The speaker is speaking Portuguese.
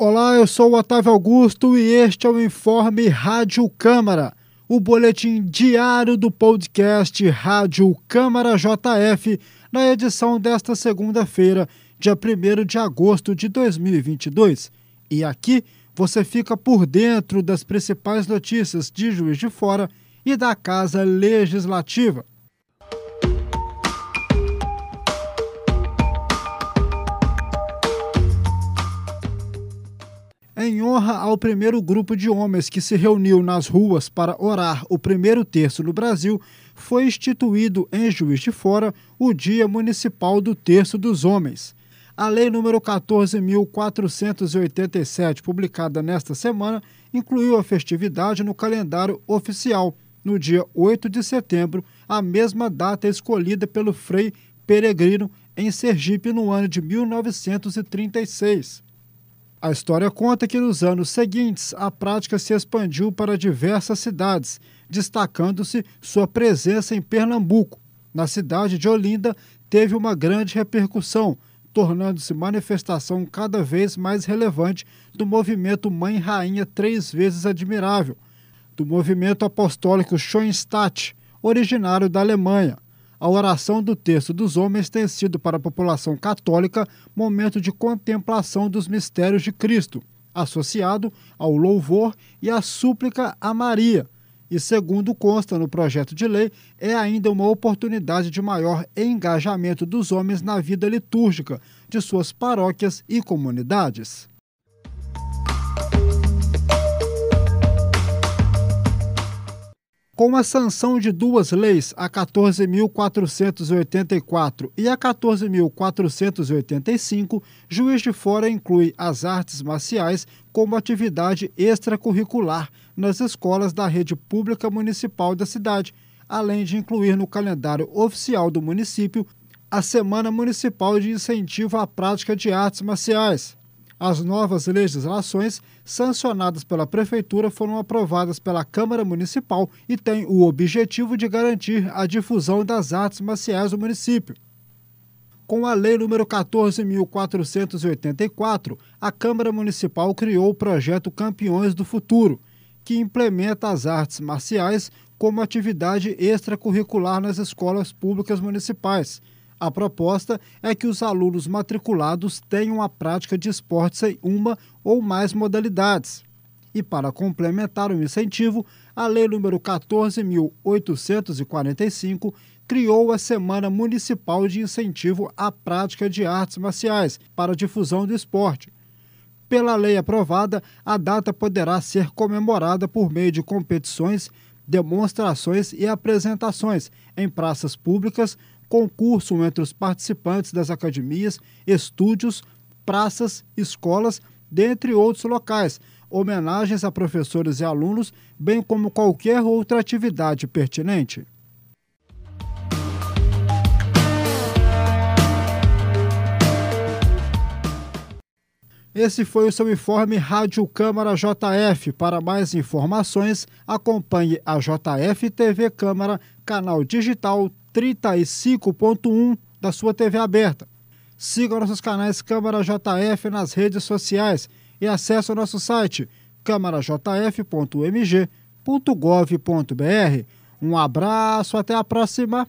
eu sou o Otávio Augusto e este é o Informe Rádio Câmara, o boletim diário do podcast Rádio Câmara JF, na edição desta segunda-feira, dia 1 de agosto de 2022. E aqui você fica por dentro das principais notícias de Juiz de Fora e da Casa Legislativa. Em honra ao primeiro grupo de homens que se reuniu nas ruas para orar o primeiro terço no Brasil, foi instituído em Juiz de Fora o Dia Municipal do Terço dos Homens. A Lei nº 14.487, publicada nesta semana, incluiu a festividade no calendário oficial, no dia 8 de setembro, a mesma data escolhida pelo Frei Peregrino em Sergipe no ano de 1936. A história conta que nos anos seguintes a prática se expandiu para diversas cidades, destacando-se sua presença em Pernambuco. Na cidade de Olinda, teve uma grande repercussão, tornando-se manifestação cada vez mais relevante do movimento Mãe Rainha Três Vezes Admirável, do movimento apostólico Schoenstatt, originário da Alemanha a oração do terço dos homens tem sido para a população católica momento de contemplação dos mistérios de Cristo, associado ao louvor e à súplica a Maria. E, segundo consta no projeto de lei, é ainda uma oportunidade de maior engajamento dos homens na vida litúrgica de suas paróquias e comunidades. Com a sanção de duas leis, a 14.484 e a 14.485, Juiz de Fora inclui as artes marciais como atividade extracurricular nas escolas da rede pública municipal da cidade, além de incluir no calendário oficial do município a Semana Municipal de Incentivo à Prática de Artes Marciais. As novas legislações sancionadas pela Prefeitura foram aprovadas pela Câmara Municipal e têm o objetivo de garantir a difusão das artes marciais do município. Com a Lei nº 14.484, a Câmara Municipal criou o projeto Campeões do Futuro, que implementa as artes marciais como atividade extracurricular nas escolas públicas municipais a proposta é que os alunos matriculados tenham a prática de esportes em uma ou mais modalidades. E para complementar o incentivo, a Lei nº 14.845 criou a Semana Municipal de Incentivo à Prática de Artes Marciais para difusão do esporte. Pela lei aprovada, a data poderá ser comemorada por meio de competições, demonstrações e apresentações em praças públicas, concurso entre os participantes das academias, estúdios, praças, escolas, dentre outros locais, homenagens a professores e alunos, bem como qualquer outra atividade pertinente. Esse foi o seu informe Rádio Câmara JF. Para mais informações, acompanhe a JF TV Câmara, canal digital 35.1 da sua TV aberta. Siga nossos canais Câmara JF nas redes sociais e acesse o nosso site câmarajf.mg.gov.br. Um abraço, até a próxima!